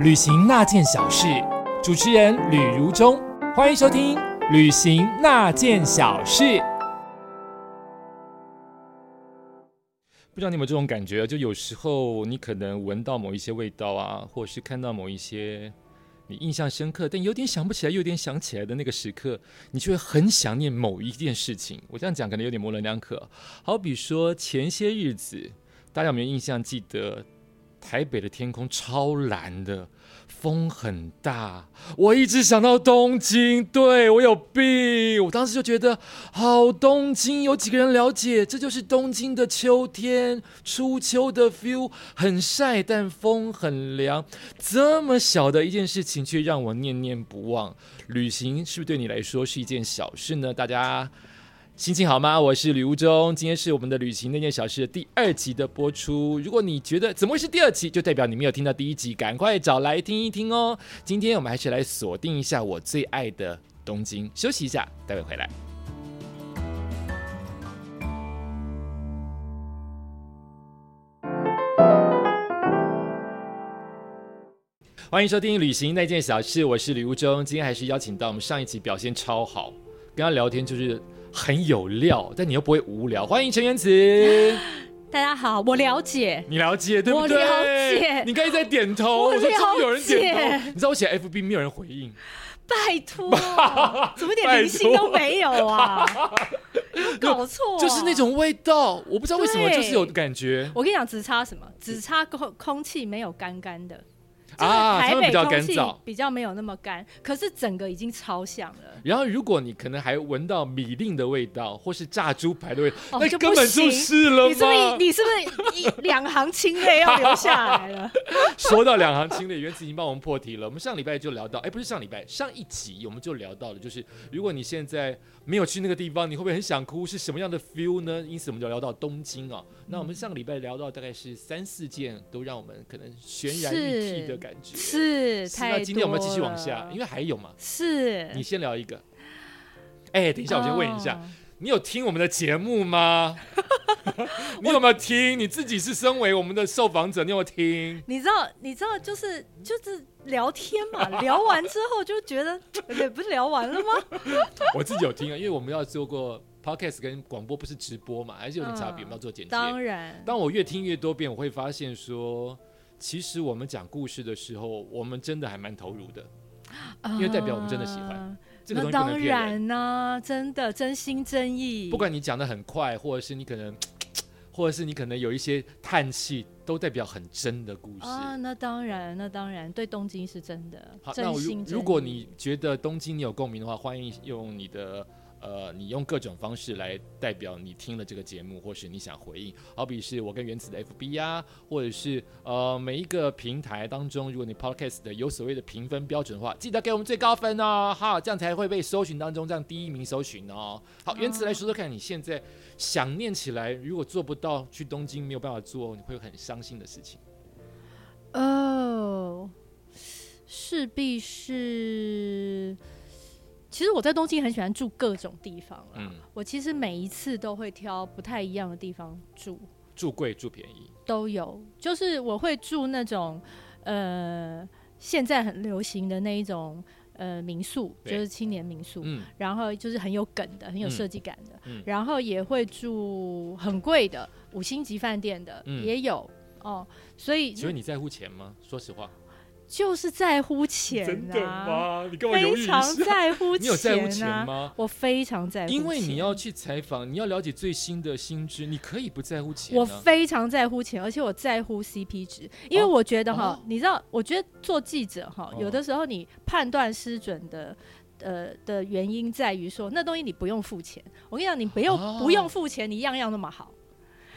旅行那件小事，主持人吕如中，欢迎收听《旅行那件小事》。不知道你有没有这种感觉？就有时候你可能闻到某一些味道啊，或者是看到某一些你印象深刻，但有点想不起来，又有点想起来的那个时刻，你就会很想念某一件事情。我这样讲可能有点模棱两可。好比说前些日子，大家有没有印象？记得台北的天空超蓝的。风很大，我一直想到东京，对我有病。我当时就觉得，好东京，有几个人了解？这就是东京的秋天，初秋的 feel，很晒，但风很凉。这么小的一件事情，却让我念念不忘。旅行是不是对你来说是一件小事呢？大家。心情好吗？我是吕无中，今天是我们的旅行那件小事第二集的播出。如果你觉得怎么会是第二集，就代表你没有听到第一集，赶快找来听一听哦。今天我们还是来锁定一下我最爱的东京，休息一下，待会回来。欢迎收听《旅行那件小事》，我是吕无中，今天还是邀请到我们上一集表现超好，跟他聊天就是。很有料，但你又不会无聊。欢迎陈元慈，大家好，我了解，你了解对不对？我了解，你刚才在点头，我说有人点头。你知道我写 FB 没有人回应，拜托，怎么点灵性都没有啊？搞错，就是那种味道，我不知道为什么，就是有感觉。我跟你讲，只差什么？只差空空气没有干干的。啊，台北空气比较没有那么干，可是整个已经超像了。然后，如果你可能还闻到米令的味道，或是炸猪排的味道，那根本就是了。你是不是你是不是一两行清泪要流下来了？说到两行清泪，原子已经帮我们破题了。我们上礼拜就聊到，哎，不是上礼拜，上一集我们就聊到了，就是如果你现在没有去那个地方，你会不会很想哭？是什么样的 feel 呢？因此，我们就聊到东京啊。那我们上个礼拜聊到大概是三四件，都让我们可能悬然欲泣的感觉。是，那今天我们继续往下，因为还有嘛。是，你先聊一个。哎，等一下，我先问一下，你有听我们的节目吗？你有没有听？你自己是身为我们的受访者，你有没有听？你知道，你知道，就是就是聊天嘛，聊完之后就觉得，也不是聊完了吗？我自己有听啊，因为我们要做过 podcast 跟广播，不是直播嘛，还是有点差别，我们要做剪辑。当然，当我越听越多遍，我会发现说，其实我们讲故事的时候，我们真的还蛮投入的，因为代表我们真的喜欢。那当然呢，真的真心真意。不管你讲的很快，或者是你可能，或者是你可能有一些叹气，都代表很真的故事啊。那当然，那当然，对东京是真的。好，那如如果你觉得东京你有共鸣的话，欢迎用你的。呃，你用各种方式来代表你听了这个节目，或是你想回应，好比是我跟原子的 FB 呀，或者是呃每一个平台当中，如果你 Podcast 的有所谓的评分标准的话，记得给我们最高分哦，好，这样才会被搜寻当中这样第一名搜寻哦。好，原子来说说看，你现在想念起来，如果做不到去东京没有办法做，你会很伤心的事情。哦，势必是。其实我在东京很喜欢住各种地方嗯，我其实每一次都会挑不太一样的地方住，住贵住便宜都有。就是我会住那种呃现在很流行的那一种呃民宿，就是青年民宿，嗯，然后就是很有梗的、很有设计感的，嗯，然后也会住很贵的五星级饭店的，也有哦。所以，请问你在乎钱吗？说实话。就是在乎钱啊！真的吗？你干嘛非常在乎钱？你有在乎钱吗？我非常在乎，因为你要去采访，你要了解最新的薪资，你可以不在乎钱。我非常在乎钱，而且我在乎 CP 值，因为我觉得哈，你知道，我觉得做记者哈，有的时候你判断失准的，呃的原因在于说，那东西你不用付钱。我跟你讲，你不用不用付钱，你样样那么好。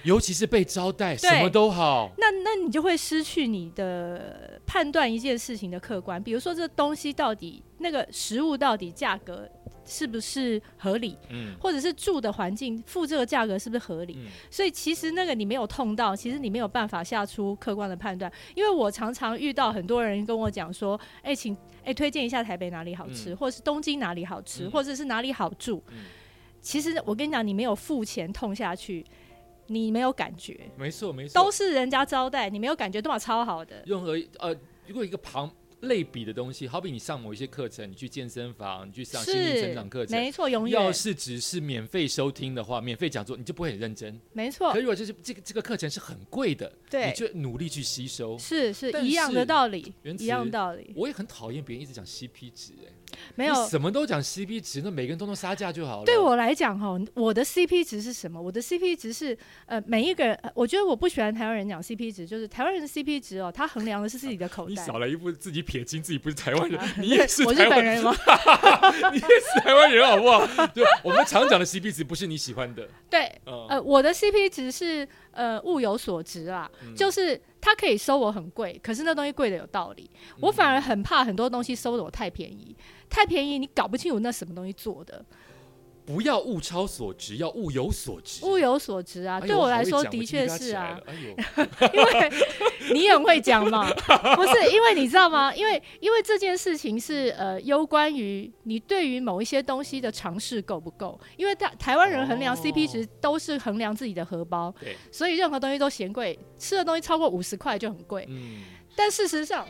尤其是被招待，什么都好，那那你就会失去你的判断一件事情的客观。比如说，这东西到底那个食物到底价格是不是合理？嗯，或者是住的环境付这个价格是不是合理？所以其实那个你没有痛到，其实你没有办法下出客观的判断。因为我常常遇到很多人跟我讲说：“哎，请哎推荐一下台北哪里好吃，或者是东京哪里好吃，或者是哪里好住。”其实我跟你讲，你没有付钱痛下去。你没有感觉，没错没错，都是人家招待，你没有感觉，都嘛超好的。任何呃，如果一个旁。类比的东西，好比你上某一些课程，你去健身房，你去上心灵成长课程，没错，永远。要是只是免费收听的话，免费讲座，你就不会很认真，没错。可如果就是这个这个课程是很贵的，对，你就努力去吸收，是是一样的道理，一样道理。我也很讨厌别人一直讲 CP 值，哎。没有什么都讲 CP 值，那每个人都能杀价就好了。对我来讲哈，我的 CP 值是什么？我的 CP 值是呃，每一个人，我觉得我不喜欢台湾人讲 CP 值，就是台湾人的 CP 值哦，他衡量的是自己的口袋。你少了一步自己撇清自己不是台湾人，你也是我日本人吗？你也是台湾人好不好？对我们常讲的 CP 值不是你喜欢的。对，呃，我的 CP 值是呃物有所值啊，就是他可以收我很贵，可是那东西贵的有道理。我反而很怕很多东西收的我太便宜。太便宜，你搞不清楚那什么东西做的。不要物超所值，要物有所值。物有所值啊，对我来说的确是啊。因为你很会讲嘛，不是？因为你知道吗？因为因为这件事情是呃，攸关于你对于某一些东西的尝试够不够。因为台台湾人衡量 CP 值都是衡量自己的荷包，所以任何东西都嫌贵，吃的东西超过五十块就很贵。嗯，但事实上。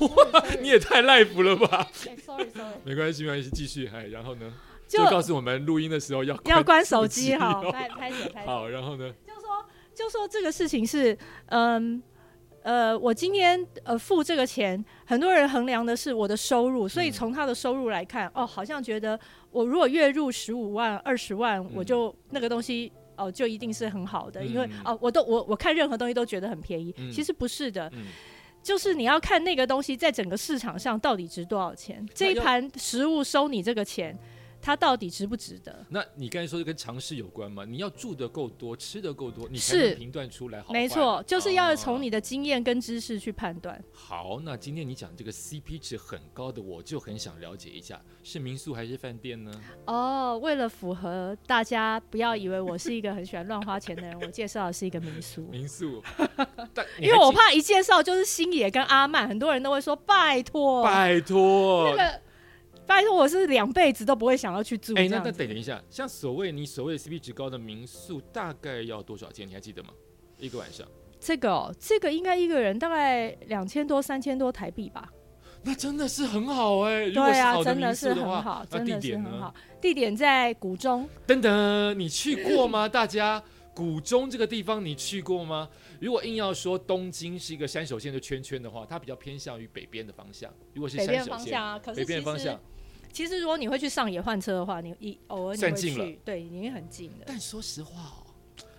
哇，你也太 life 了吧！Sorry Sorry，没关系没关系，继续。哎，然后呢？就告诉我们录音的时候要要关手机哈，拍拍点拍。好，然后呢？就说就说这个事情是，嗯呃，我今天呃付这个钱，很多人衡量的是我的收入，所以从他的收入来看，哦，好像觉得我如果月入十五万、二十万，我就那个东西哦，就一定是很好的，因为哦，我都我我看任何东西都觉得很便宜，其实不是的。就是你要看那个东西在整个市场上到底值多少钱，这一盘食物收你这个钱。它到底值不值得？那你刚才说的跟尝试有关吗？你要住的够多，吃的够多，你才能评断出来好没错，就是要从你的经验跟知识去判断。好，那今天你讲这个 CP 值很高的，我就很想了解一下，是民宿还是饭店呢？哦，为了符合大家，不要以为我是一个很喜欢乱花钱的人，我介绍的是一个民宿。民宿，因为我怕一介绍就是星野跟阿曼，很多人都会说拜托，拜托那个。拜托，我是两辈子都不会想要去住。哎，那那等一下，像所谓你所谓的 CP 值高的民宿，大概要多少钱？你还记得吗？一个晚上？这个哦，这个应该一个人大概两千多、三千多台币吧。那真的是很好哎。对啊，真的是很好，真的是很好。地点在古中。等等，你去过吗？大家，古中这个地方你去过吗？如果硬要说东京是一个山手线的圈圈的话，它比较偏向于北边的方向。如果是山手线啊，北边方向。其实，如果你会去上野换车的话，你一偶尔你会去，对，已经很近了。但说实话哦，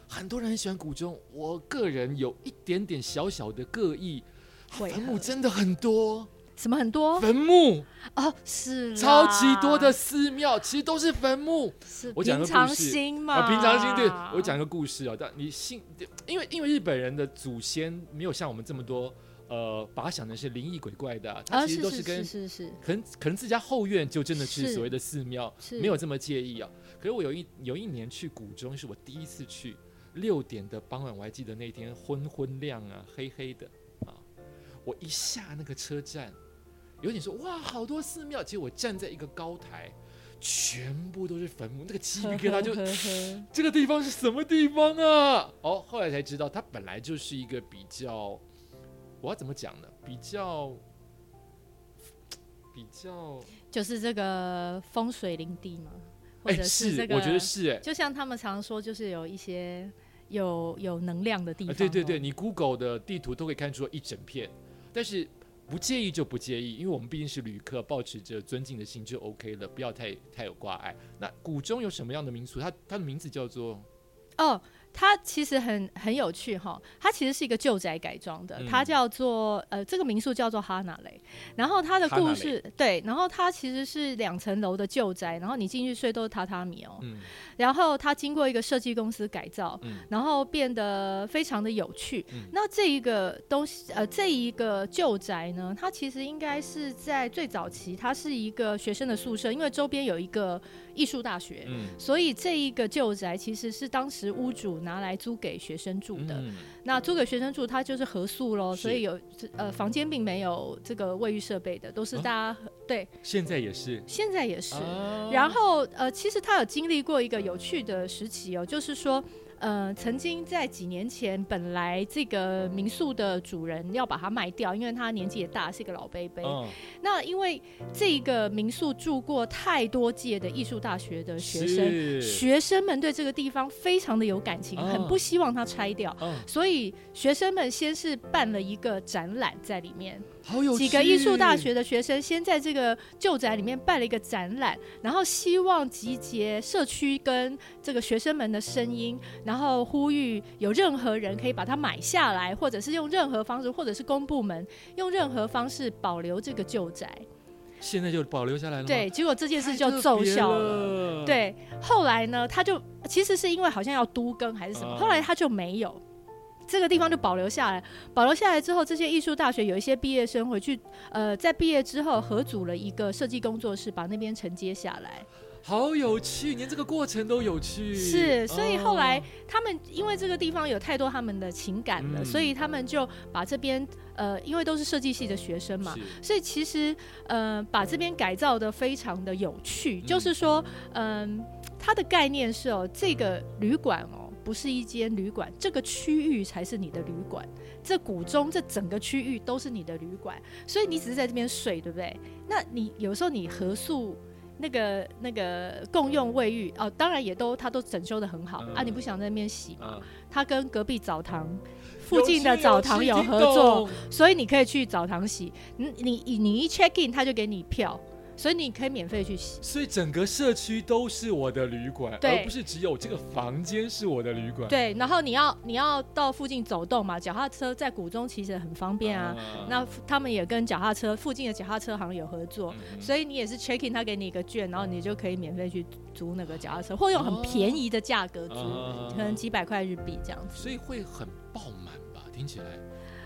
很多人很喜欢古钟，我个人有一点点小小的膈应。坟墓真的很多，什么很多？坟墓哦，是超级多的寺庙，其实都是坟墓。我讲个故事嘛，平常心对我讲一个故事啊，但你信，因为因为日本人的祖先没有像我们这么多。呃，把它想成是灵异鬼怪的，它其实都是跟是是可能可能自家后院就真的是所谓的寺庙，没有这么介意啊。可是我有一有一年去古中，是我第一次去，六点的傍晚，我还记得那天昏昏亮啊，黑黑的啊。我一下那个车站，有点说哇，好多寺庙，结果我站在一个高台，全部都是坟墓，那个鸡皮疙瘩就，这个地方是什么地方啊？哦，后来才知道，它本来就是一个比较。我要怎么讲呢？比较比较，就是这个风水林地嘛，或者是这个，我觉得是哎，就像他们常说，就是有一些有有能量的地方。对对对，你 Google 的地图都可以看出一整片，但是不介意就不介意，因为我们毕竟是旅客，保持着尊敬的心就 OK 了，不要太太有挂碍。那古中有什么样的民俗？它它的名字叫做哦。它其实很很有趣哈，它其实是一个旧宅改装的，它叫做呃这个民宿叫做哈纳雷，然后它的故事对，然后它其实是两层楼的旧宅，然后你进去睡都是榻榻米哦，然后它经过一个设计公司改造，然后变得非常的有趣。那这一个东西呃这一个旧宅呢，它其实应该是在最早期，它是一个学生的宿舍，因为周边有一个。艺术大学，所以这一个旧宅其实是当时屋主拿来租给学生住的。那租给学生住，它就是合宿喽，所以有呃房间并没有这个卫浴设备的，都是大家对。现在也是，现在也是。然后呃，其实他有经历过一个有趣的时期哦，就是说呃，曾经在几年前，本来这个民宿的主人要把它卖掉，因为他年纪也大，是一个老贝贝。那因为这个民宿住过太多届的艺术大学的学生，学生们对这个地方非常的有感情，很不希望它拆掉，所以学生们先是办了一个展览在里面。几个艺术大学的学生先在这个旧宅里面办了一个展览，然后希望集结社区跟这个学生们的声音，然后呼吁有任何人可以把它买下来，或者是用任何方式，或者是公部门用任何方式保留这个旧宅。现在就保留下来了。对，结果这件事就奏效了。对，后来呢，他就其实是因为好像要都更还是什么，后来他就没有。这个地方就保留下来，保留下来之后，这些艺术大学有一些毕业生回去，呃，在毕业之后合组了一个设计工作室，把那边承接下来。好有趣，连这个过程都有趣。是，所以后来他们因为这个地方有太多他们的情感了，所以他们就把这边，呃，因为都是设计系的学生嘛，所以其实，呃，把这边改造的非常的有趣。就是说，嗯，它的概念是哦，这个旅馆哦。不是一间旅馆，这个区域才是你的旅馆。这古中这整个区域都是你的旅馆，所以你只是在这边睡，对不对？那你有时候你合宿那个那个共用卫浴哦，当然也都他都整修的很好啊。你不想在那边洗吗？他跟隔壁澡堂附近的澡堂有合作，所以你可以去澡堂洗。你你你一 check in，他就给你票。所以你可以免费去洗，所以整个社区都是我的旅馆，而不是只有这个房间是我的旅馆。对，然后你要你要到附近走动嘛，脚踏车在古中其实很方便啊。那他们也跟脚踏车附近的脚踏车行有合作，所以你也是 checking，他给你一个券，然后你就可以免费去租那个脚踏车，或用很便宜的价格租，可能几百块日币这样子。所以会很爆满吧？听起来。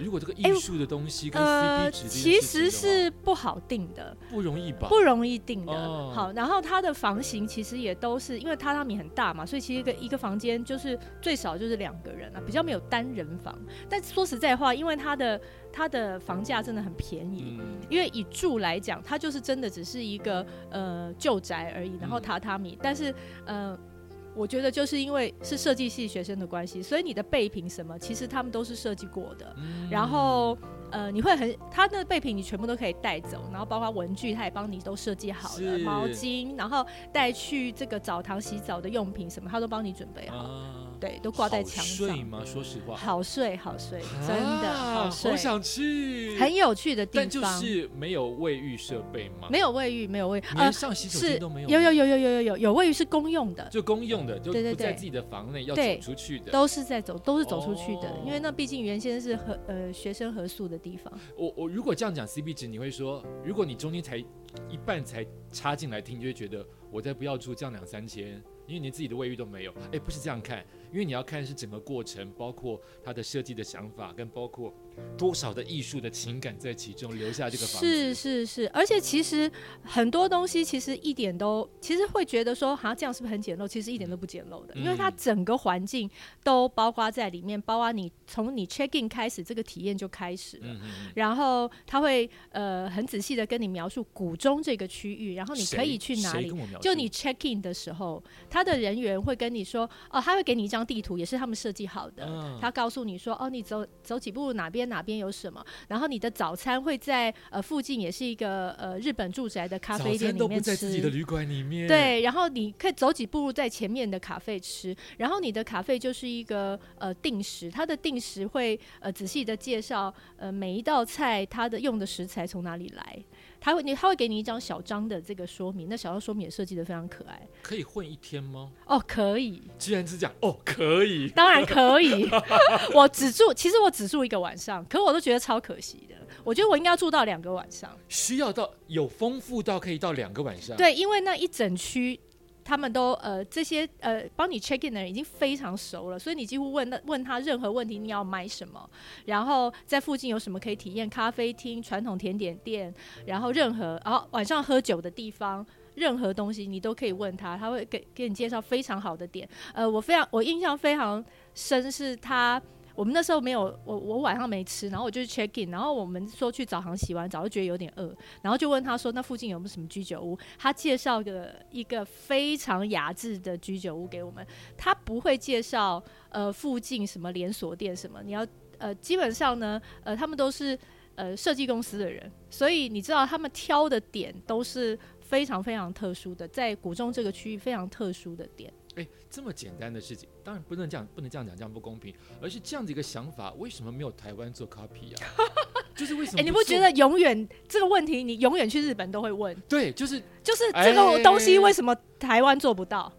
如果这个艺术的东西跟 CP 值其实是不好定的，不容易吧？不容易定的。好，然后它的房型其实也都是因为榻榻米很大嘛，所以其实一个一个房间就是最少就是两个人啊，比较没有单人房。但说实在话，因为它的它的房价真的很便宜，因为以住来讲，它就是真的只是一个呃旧宅而已，然后榻榻米，但是呃。我觉得就是因为是设计系学生的关系，所以你的备品什么，其实他们都是设计过的。然后，呃，你会很，他的备品你全部都可以带走，然后包括文具，他也帮你都设计好了，毛巾，然后带去这个澡堂洗澡的用品什么，他都帮你准备好。对，都挂在墙上。睡吗？说实话，好睡，好睡，真的好睡。我想去，很有趣的地方。但就是没有卫浴设备吗？没有卫浴，没有卫，连上洗手间都没有。有有有有有有有有卫浴是公用的，就公用的，就不在自己的房内，要走出去的，都是在走，都是走出去的。因为那毕竟原先是合呃学生合宿的地方。我我如果这样讲 CP 值，你会说，如果你中间才一半才插进来听，就会觉得我再不要住，这样两三千，因为连自己的卫浴都没有。哎，不是这样看。因为你要看是整个过程，包括他的设计的想法，跟包括多少的艺术的情感在其中留下这个房子。是是是，而且其实很多东西其实一点都，其实会觉得说，好像这样是不是很简陋？其实一点都不简陋的，因为它整个环境都包括在里面，包括你从你 check in 开始，这个体验就开始了。然后他会呃很仔细的跟你描述古中这个区域，然后你可以去哪里？就你 check in 的时候，他的人员会跟你说，哦，他会给你一张。地图也是他们设计好的，他告诉你说：“哦，你走走几步，哪边哪边有什么。”然后你的早餐会在呃附近，也是一个呃日本住宅的咖啡店里面吃。在自己的旅馆里面。对，然后你可以走几步在前面的咖啡吃，然后你的咖啡就是一个呃定时，它的定时会呃仔细的介绍呃每一道菜它的用的食材从哪里来。他会你他会给你一张小张的这个说明，那小张说明也设计的非常可爱。可以混一天吗？哦，可以。既然是这样，哦，可以。当然可以。我只住，其实我只住一个晚上，可我都觉得超可惜的。我觉得我应该要住到两个晚上。需要到有丰富到可以到两个晚上。对，因为那一整区。他们都呃这些呃帮你 check in 的人已经非常熟了，所以你几乎问那问他任何问题，你要买什么，然后在附近有什么可以体验咖啡厅、传统甜点店，然后任何然后晚上喝酒的地方，任何东西你都可以问他，他会给给你介绍非常好的点。呃，我非常我印象非常深是他我们那时候没有我我晚上没吃，然后我就 check in，然后我们说去澡堂洗完澡就觉得有点饿，然后就问他说那附近有没有什么居酒屋？他介绍个一个非常雅致的居酒屋给我们，他不会介绍呃附近什么连锁店什么，你要呃基本上呢呃他们都是呃设计公司的人，所以你知道他们挑的点都是非常非常特殊的，在古中这个区域非常特殊的点。哎，这么简单的事情，当然不能这样，不能这样讲，这样不公平。而是这样的一个想法，为什么没有台湾做 copy 啊？就是为什么？哎，你不觉得永远这个问题，你永远去日本都会问？对，就是就是这个东西为什么台湾做不到？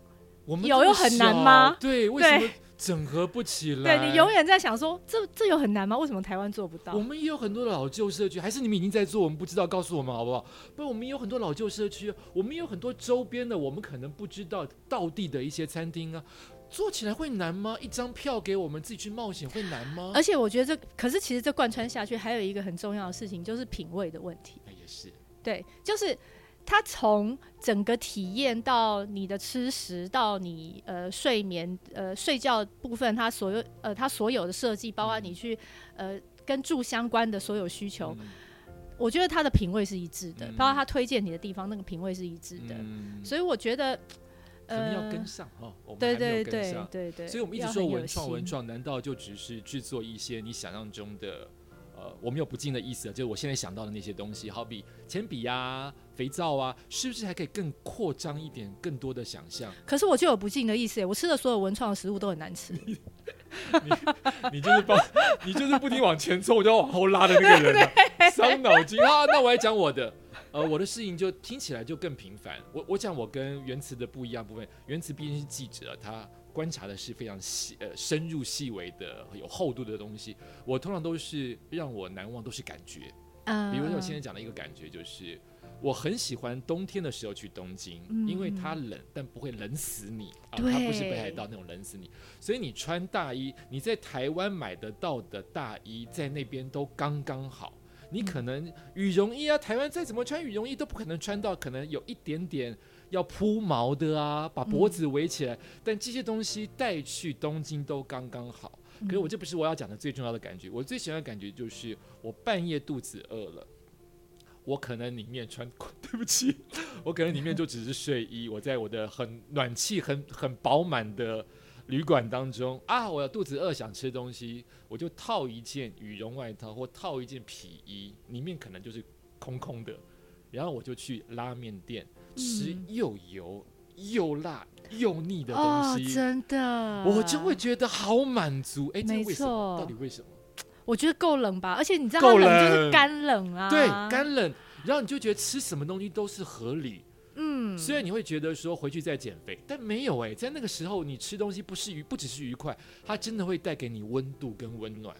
我们有又很难吗？对，为什么？整合不起来，对你永远在想说，这这有很难吗？为什么台湾做不到？我们也有很多的老旧社区，还是你们已经在做，我们不知道，告诉我们好不好？不，我们有很多老旧社区，我们有很多周边的，我们可能不知道道地的一些餐厅啊，做起来会难吗？一张票给我们自己去冒险会难吗？而且我觉得这，可是其实这贯穿下去，还有一个很重要的事情，就是品味的问题。那也是，对，就是。它从整个体验到你的吃食，到你呃睡眠呃睡觉部分，它所有呃它所有的设计，包括你去呃跟住相关的所有需求，我觉得它的品味是一致的，包括他推荐你的地方，那个品味是一致的，所以我觉得可能要跟上哈，对对对对对，所以我们一直说文创文创，难道就只是制作一些你想象中的？呃，我没有不敬的意思，就是我现在想到的那些东西，好比铅笔呀、肥皂啊，是不是还可以更扩张一点、更多的想象？可是我就有不敬的意思，我吃的所有文创的食物都很难吃。你你就是帮，你就是不停往前冲，我就要往后拉的那个人，伤脑筋啊！那我来讲我的，呃，我的事情就听起来就更平凡。我我讲我跟原词的不一样部分，原词毕竟是记者，他。观察的是非常细呃深入细微的有厚度的东西，我通常都是让我难忘都是感觉，比如说我现在讲的一个感觉就是，我很喜欢冬天的时候去东京，因为它冷但不会冷死你。啊，它不是北海道那种冷死你，所以你穿大衣，你在台湾买得到的大衣在那边都刚刚好，你可能羽绒衣啊，台湾再怎么穿羽绒衣都不可能穿到可能有一点点。要铺毛的啊，把脖子围起来，但这些东西带去东京都刚刚好。可是我这不是我要讲的最重要的感觉，我最喜欢的感觉就是我半夜肚子饿了，我可能里面穿，对不起，我可能里面就只是睡衣，我在我的很暖气很很饱满的旅馆当中啊，我肚子饿想吃东西，我就套一件羽绒外套或套一件皮衣，里面可能就是空空的，然后我就去拉面店。吃又油又辣又腻的东西，真的，我就会觉得好满足。哎，没错，到底为什么？我觉得够冷吧，而且你知道，够冷就是干冷啊，对，干冷，然后你就觉得吃什么东西都是合理。嗯，虽然你会觉得说回去再减肥，但没有哎，在那个时候你吃东西不是愉，不只是愉快，它真的会带给你温度跟温暖。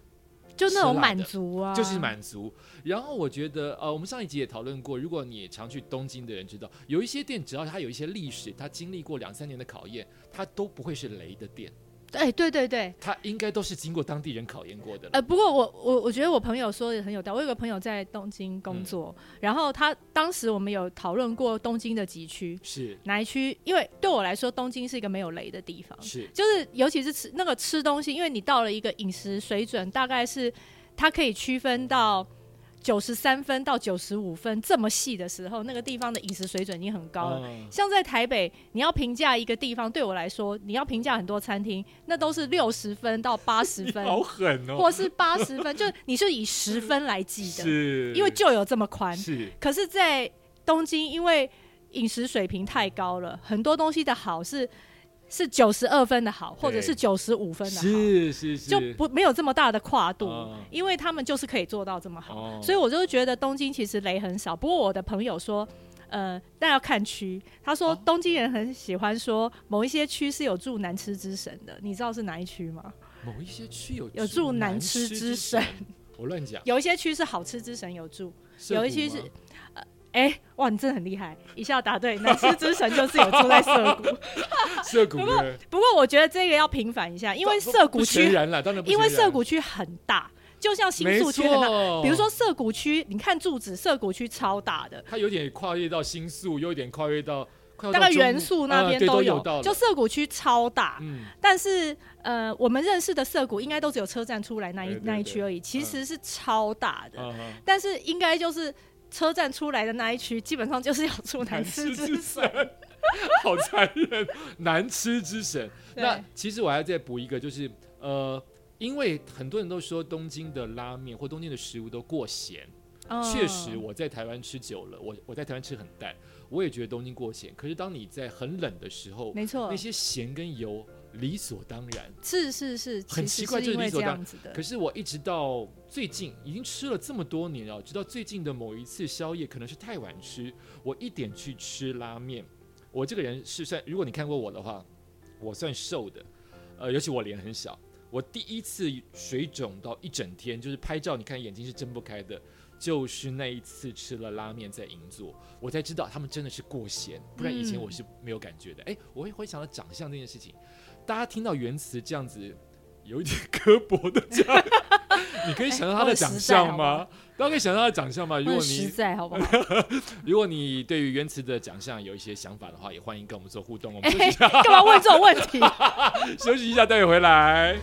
就那种满足啊，就是满足。然后我觉得，呃，我们上一集也讨论过，如果你常去东京的人知道，有一些店，只要它有一些历史，它经历过两三年的考验，它都不会是雷的店。哎，对对对，他应该都是经过当地人考验过的。呃，不过我我我觉得我朋友说的很有道理。我有个朋友在东京工作，然后他当时我们有讨论过东京的几区是哪一区，因为对我来说，东京是一个没有雷的地方，是就是尤其是吃那个吃东西，因为你到了一个饮食水准，大概是它可以区分到。九十三分到九十五分这么细的时候，那个地方的饮食水准已经很高了。像在台北，你要评价一个地方，对我来说，你要评价很多餐厅，那都是六十分到八十分，好狠哦，或是八十分，就你是以十分来记的，是因为就有这么宽。是，可是，在东京，因为饮食水平太高了，很多东西的好是。是九十二分的好，或者是九十五分的好，是是是，就不没有这么大的跨度，因为他们就是可以做到这么好，所以我就觉得东京其实雷很少。不过我的朋友说，呃，但要看区。他说东京人很喜欢说某一些区是有住难吃之神的，你知道是哪一区吗？某一些区有有住难吃之神，我乱讲。有一些区是好吃之神有住，有一些是。哎，哇，你真的很厉害，一下答对。难吃之神就是有住在涩谷，涩谷。不过，不过我觉得这个要平反一下，因为涩谷区，因为涩谷区很大，就像新宿区很大。比如说涩谷区，你看住址，涩谷区超大的，它有点跨越到新宿，又有点跨越到。大概元素那边都有，就涩谷区超大。嗯，但是呃，我们认识的涩谷应该都只有车站出来那一那一区而已，其实是超大的。但是应该就是车站出来的那一区，基本上就是要出难吃之神，好残忍，难吃之神。那其实我还要再补一个，就是呃，因为很多人都说东京的拉面或东京的食物都过咸。确实，我在台湾吃久了，我我在台湾吃很淡，我也觉得东京过咸。可是当你在很冷的时候，没错，那些咸跟油理所当然，是是是，很奇怪，就是理所当然的。可是我一直到最近，已经吃了这么多年了，直到最近的某一次宵夜，可能是太晚吃，我一点去吃拉面。我这个人是算，如果你看过我的话，我算瘦的，呃，尤其我脸很小，我第一次水肿到一整天，就是拍照，你看眼睛是睁不开的。就是那一次吃了拉面在银座，我才知道他们真的是过咸，不然以前我是没有感觉的。哎，我会回想到长相这件事情，大家听到原词这样子有一点刻薄的讲，你可以想到他的长相吗？大家可以想到他的长相吗？如果你实在好不好？如果你对于原词的长相有一些想法的话，也欢迎跟我们做互动。我们干嘛问这种问题？休息一下，待会回来。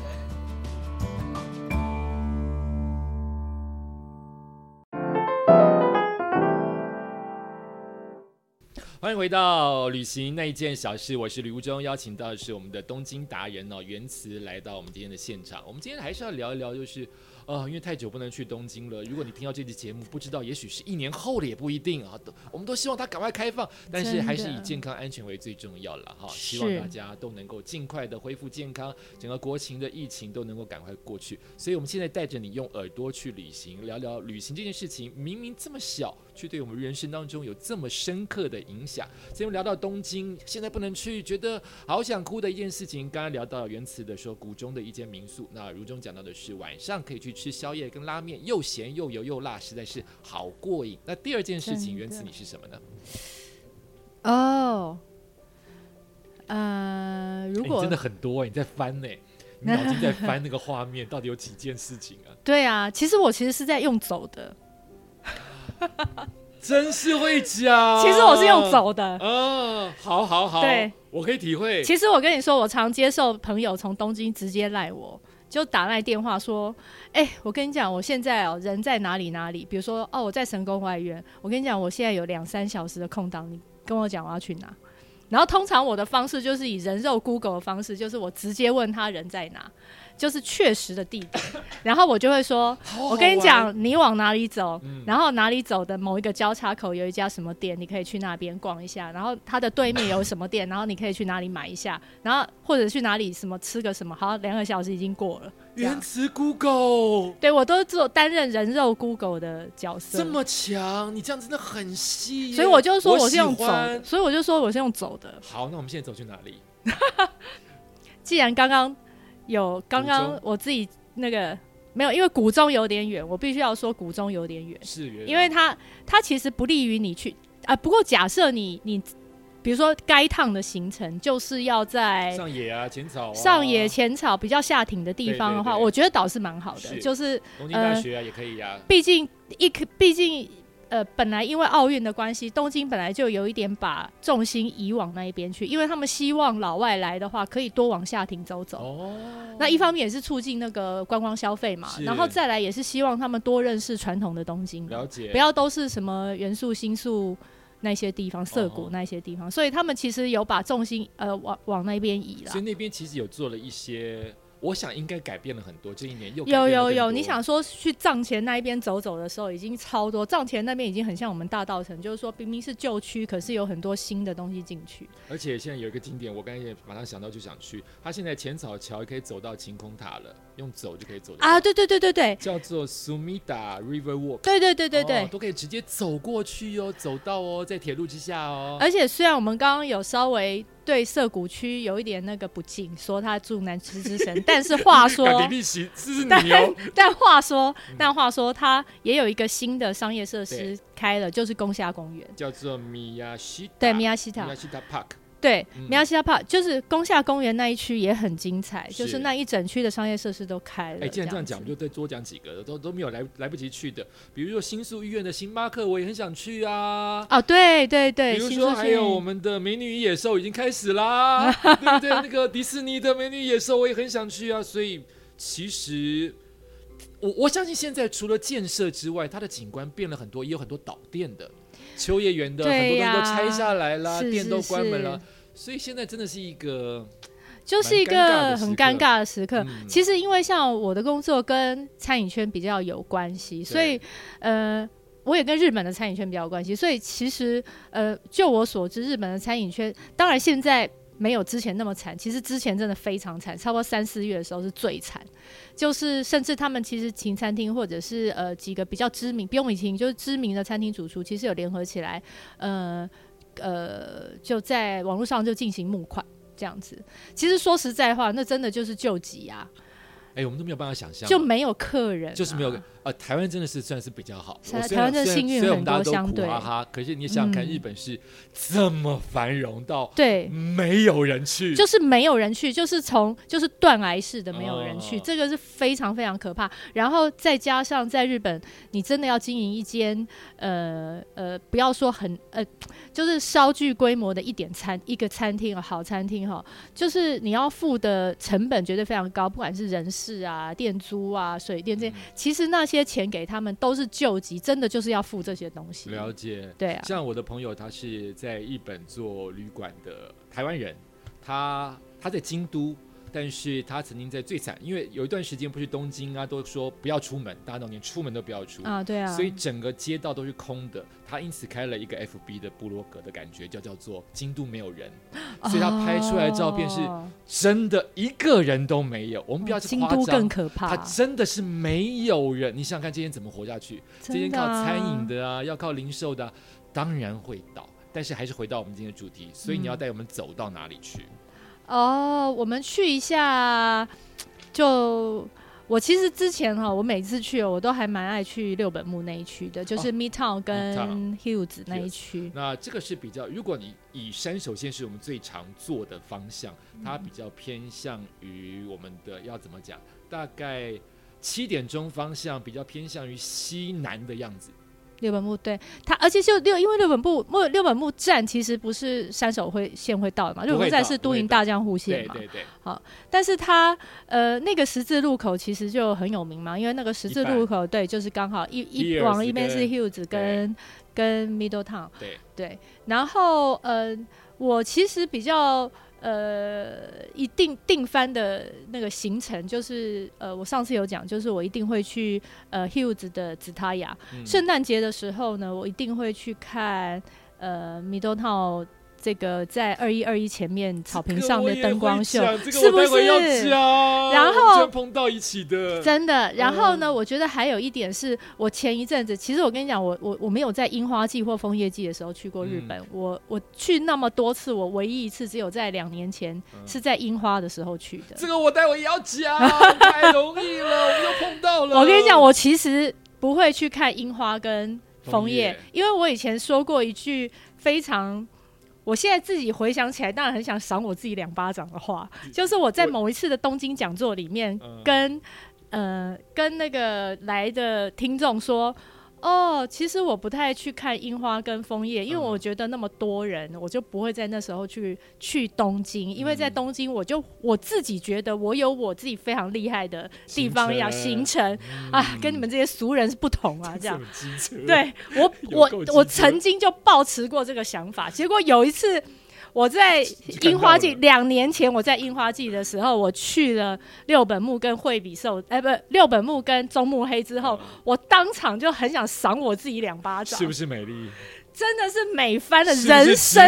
欢迎回到旅行那一件小事，我是吕无中，邀请到的是我们的东京达人哦，原慈来到我们今天的现场。我们今天还是要聊一聊，就是。呃，因为太久不能去东京了。如果你听到这期节目，不知道，也许是一年后了也不一定啊。都，我们都希望它赶快开放，但是还是以健康安全为最重要了哈。希望大家都能够尽快的恢复健康，整个国情的疫情都能够赶快过去。所以，我们现在带着你用耳朵去旅行，聊聊旅行这件事情。明明这么小，却对我们人生当中有这么深刻的影响。所以聊到东京，现在不能去，觉得好想哭的一件事情。刚刚聊到原词的说，谷中的一间民宿。那如中讲到的是晚上可以去。吃宵夜跟拉面又咸又油又辣，实在是好过瘾。那第二件事情，原词你是什么呢？哦，呃，如果真的很多，你在翻呢，你脑筋在翻那个画面，到底有几件事情啊？对啊，其实我其实是在用走的，真是会讲。其实我是用走的，嗯，好好好，对，我可以体会。其实我跟你说，我常接受朋友从东京直接赖我。就打来电话说，哎，我跟你讲，我现在哦人在哪里哪里？比如说哦，我在神宫外院。我跟你讲，我现在有两三小时的空档，你跟我讲我要去哪。然后通常我的方式就是以人肉 Google 的方式，就是我直接问他人在哪。就是确实的地点，然后我就会说，我跟你讲，你往哪里走，然后哪里走的某一个交叉口有一家什么店，你可以去那边逛一下，然后它的对面有什么店，然后你可以去哪里买一下，然后或者去哪里什么吃个什么，好，两个小时已经过了。原词 Google，对我都做担任人肉 Google 的角色，这么强，你这样真的很细，所以我就说我是用走，所以我就说我是用走的。好，那我们现在走去哪里？既然刚刚。有刚刚我自己那个没有，因为古中有点远，我必须要说古中有点远，是因为它它其实不利于你去啊。不过假设你你比如说该趟的行程就是要在上野啊浅草上野浅草比较下挺的地方的话，我觉得倒是蛮好的，就是东京大学啊也可以呀。毕竟一毕竟。呃，本来因为奥运的关系，东京本来就有一点把重心移往那一边去，因为他们希望老外来的话可以多往下庭走走。哦，那一方面也是促进那个观光消费嘛，然后再来也是希望他们多认识传统的东京，了解，不要都是什么元素、新宿那些地方、涩谷那些地方，所以他们其实有把重心呃往往那边移了。所以那边其实有做了一些。我想应该改变了很多，这一年又有有有。你想说去藏前那一边走走的时候，已经超多。藏前那边已经很像我们大道城，就是说明明是旧区，可是有很多新的东西进去。而且现在有一个景点，我刚才也马上想到就想去。它现在浅草桥可以走到晴空塔了，用走就可以走啊！对对对对对，叫做 Sumida River Walk。对对对对对，都可以直接走过去哦，走到哦，在铁路之下哦。而且虽然我们刚刚有稍微。对涩谷区有一点那个不敬，说他住南池之神，但是话说，但但话说，但话说，他也有一个新的商业设施开了，就是宫下公园，叫做米亚西对米亚西塔，米亚西塔 Park。对，米亚西亚帕就是宫下公园那一区也很精彩，就是那一整区的商业设施都开了。哎，既然这样讲，我们就再多讲几个，都都没有来来不及去的。比如说新宿医院的星巴克，我也很想去啊。哦，对对对。比如说还有我们的美女野兽已经开始啦，对不对？那个迪士尼的美女野兽我也很想去啊。所以其实我我相信现在除了建设之外，它的景观变了很多，也有很多导电的。秋叶原的很多东西都拆下来了，店都关门了，所以现在真的是一个，就是一个很尴尬的时刻。其实因为像我的工作跟餐饮圈比较有关系，所以呃，我也跟日本的餐饮圈比较有关系，所以其实呃，就我所知，日本的餐饮圈当然现在。没有之前那么惨，其实之前真的非常惨，差不多三四月的时候是最惨，就是甚至他们其实请餐厅或者是呃几个比较知名，不用请，就是知名的餐厅主厨，其实有联合起来，呃呃，就在网络上就进行募款这样子。其实说实在话，那真的就是救急啊。哎，我们都没有办法想象，就没有客人，就是没有。呃，台湾真的是算是比较好，台湾真的幸运很多，相对哈哈。可是你想想看，日本是这么繁荣到对没有人去，就是没有人去，就是从就是断崖式的没有人去，这个是非常非常可怕。然后再加上在日本，你真的要经营一间呃呃，不要说很呃，就是稍具规模的一点餐一个餐厅好餐厅哈，就是你要付的成本绝对非常高，不管是人事啊、店租啊、水电这些，其实那。些钱给他们都是救急，真的就是要付这些东西。了解，对啊。像我的朋友，他是在日本做旅馆的台湾人，他他在京都。但是他曾经在最惨，因为有一段时间不是东京啊，都说不要出门，大家都连出门都不要出啊，对啊，所以整个街道都是空的。他因此开了一个 FB 的部落格的感觉，叫叫做京都没有人，所以他拍出来的照片是真的一个人都没有。我们不要京都更可怕，他真的是没有人。你想想看，这天怎么活下去？这天靠餐饮的啊，要靠零售的，当然会倒。但是还是回到我们今天的主题，所以你要带我们走到哪里去？哦，我们去一下。就我其实之前哈，我每次去我都还蛮爱去六本木那一区的，就是 Midtown 跟 Hills 那一区。那这个是比较，如果你以山手线是我们最常坐的方向，它比较偏向于我们的要怎么讲？大概七点钟方向比较偏向于西南的样子。六本木对它，而且就六，因为六本木木六本木站其实不是山手会线会到的嘛，六本木站是都营大江户线嘛，对对对。好，但是它呃那个十字路口其实就很有名嘛，因为那个十字路口对，就是刚好一一往一边是 Hills 跟跟 Middle Town，对对。然后呃，我其实比较。呃，一定定番的那个行程就是呃，我上次有讲，就是我一定会去呃 Hughes 的紫塔雅。圣诞节的时候呢，我一定会去看呃 Middle Town。这个在二一二一前面草坪上的灯光秀，是不是？然后碰到一起的，真的。然后呢，我觉得还有一点是，我前一阵子，其实我跟你讲，我我我没有在樱花季或枫叶季的时候去过日本。我我去那么多次，我唯一一次只有在两年前是在樱花的时候去的。这个我待会也要讲，太容易了，我们又碰到了。我跟你讲，我其实不会去看樱花跟枫叶，因为我以前说过一句非常。我现在自己回想起来，当然很想赏我自己两巴掌的话，就是我在某一次的东京讲座里面，跟呃跟那个来的听众说。哦，其实我不太去看樱花跟枫叶，因为我觉得那么多人，我就不会在那时候去去东京，因为在东京我就我自己觉得我有我自己非常厉害的地方要，行程啊，跟你们这些俗人是不同啊，这样。对我 我我曾经就抱持过这个想法，结果有一次。我在樱花季两年前，我在樱花季的时候，我去了六本木跟惠比寿，哎，不，六本木跟中目黑之后，我当场就很想赏我自己两巴掌。是不是美丽？真的是美翻了人生。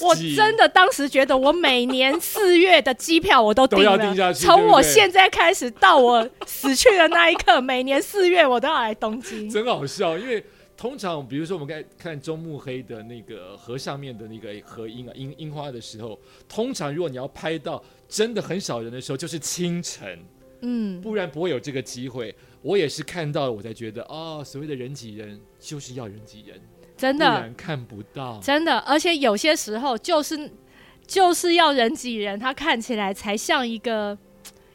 我真的当时觉得，我每年四月的机票我都订了，从我现在开始到我死去的那一刻，每年四月我都要来东京。真好笑，因为。通常，比如说我们看看中目黑的那个河上面的那个河樱啊，樱樱花的时候，通常如果你要拍到真的很少人的时候，就是清晨，嗯，不然不会有这个机会。我也是看到了，我才觉得哦，所谓的人挤人就是要人挤人，真的，看不到，真的，而且有些时候就是就是要人挤人，它看起来才像一个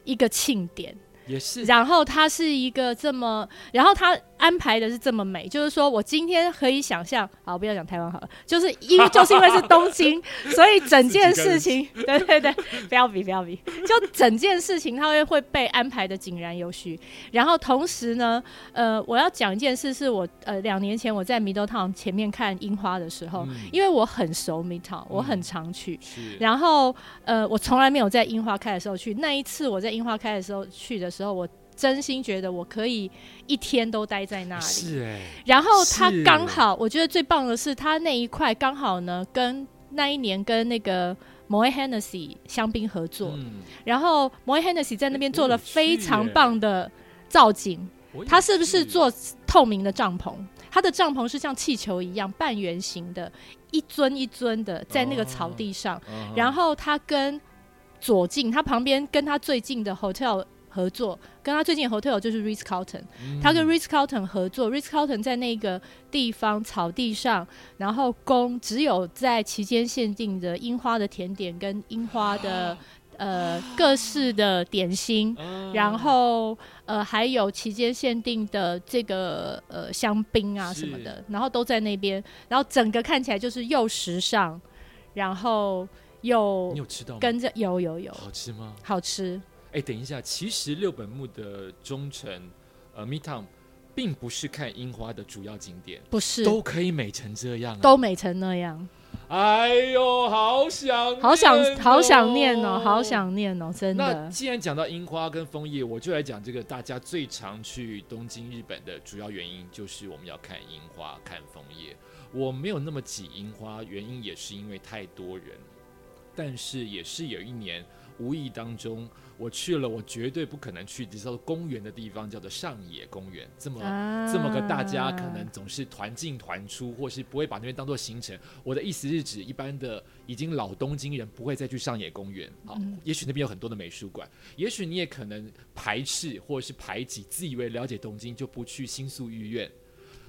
一个庆典。也是，然后它是一个这么，然后它安排的是这么美，就是说我今天可以想象，好，不要讲台湾好了，就是因就是因为是东京，所以整件事情，对对对，不要比不要比，就整件事情它会会被安排的井然有序。然后同时呢，呃，我要讲一件事，是我呃两年前我在 Middle Town 前面看樱花的时候，因为我很熟 Middle Town，我很常去，然后呃，我从来没有在樱花开的时候去，那一次我在樱花开的时候去的。时候，我真心觉得我可以一天都待在那里。是哎，然后他刚好，我觉得最棒的是他那一块刚好呢，跟那一年跟那个 Moe Hennessy 香槟合作，然后 Moe Hennessy 在那边做了非常棒的造景。他是不是做透明的帐篷？他的帐篷是像气球一样半圆形的，一尊一尊的在那个草地上。然后他跟左近，他旁边跟他最近的 hotel。合作跟他最近的 hotel 就是 Ritz Carlton，他跟 Ritz Carlton 合作，Ritz Carlton 在那个地方草地上，然后供只有在期间限定的樱花的甜点跟樱花的呃各式的点心，然后呃还有期间限定的这个呃香槟啊什么的，然后都在那边，然后整个看起来就是又时尚，然后又你有吃到跟着有有有。好吃吗？好吃。哎，等一下，其实六本木的中城，呃，Midtown，并不是看樱花的主要景点，不是都可以美成这样，都美成那样。哎呦，好想，好想，好想念哦，好想念哦，真的。那既然讲到樱花跟枫叶，我就来讲这个大家最常去东京、日本的主要原因，就是我们要看樱花、看枫叶。我没有那么挤樱花，原因也是因为太多人，但是也是有一年。无意当中，我去了我绝对不可能去，叫做公园的地方，叫做上野公园。这么这么个大家可能总是团进团出，或是不会把那边当做行程。我的意思是指，一般的已经老东京人不会再去上野公园。好，也许那边有很多的美术馆，也许你也可能排斥或者是排挤，自以为了解东京就不去新宿御苑。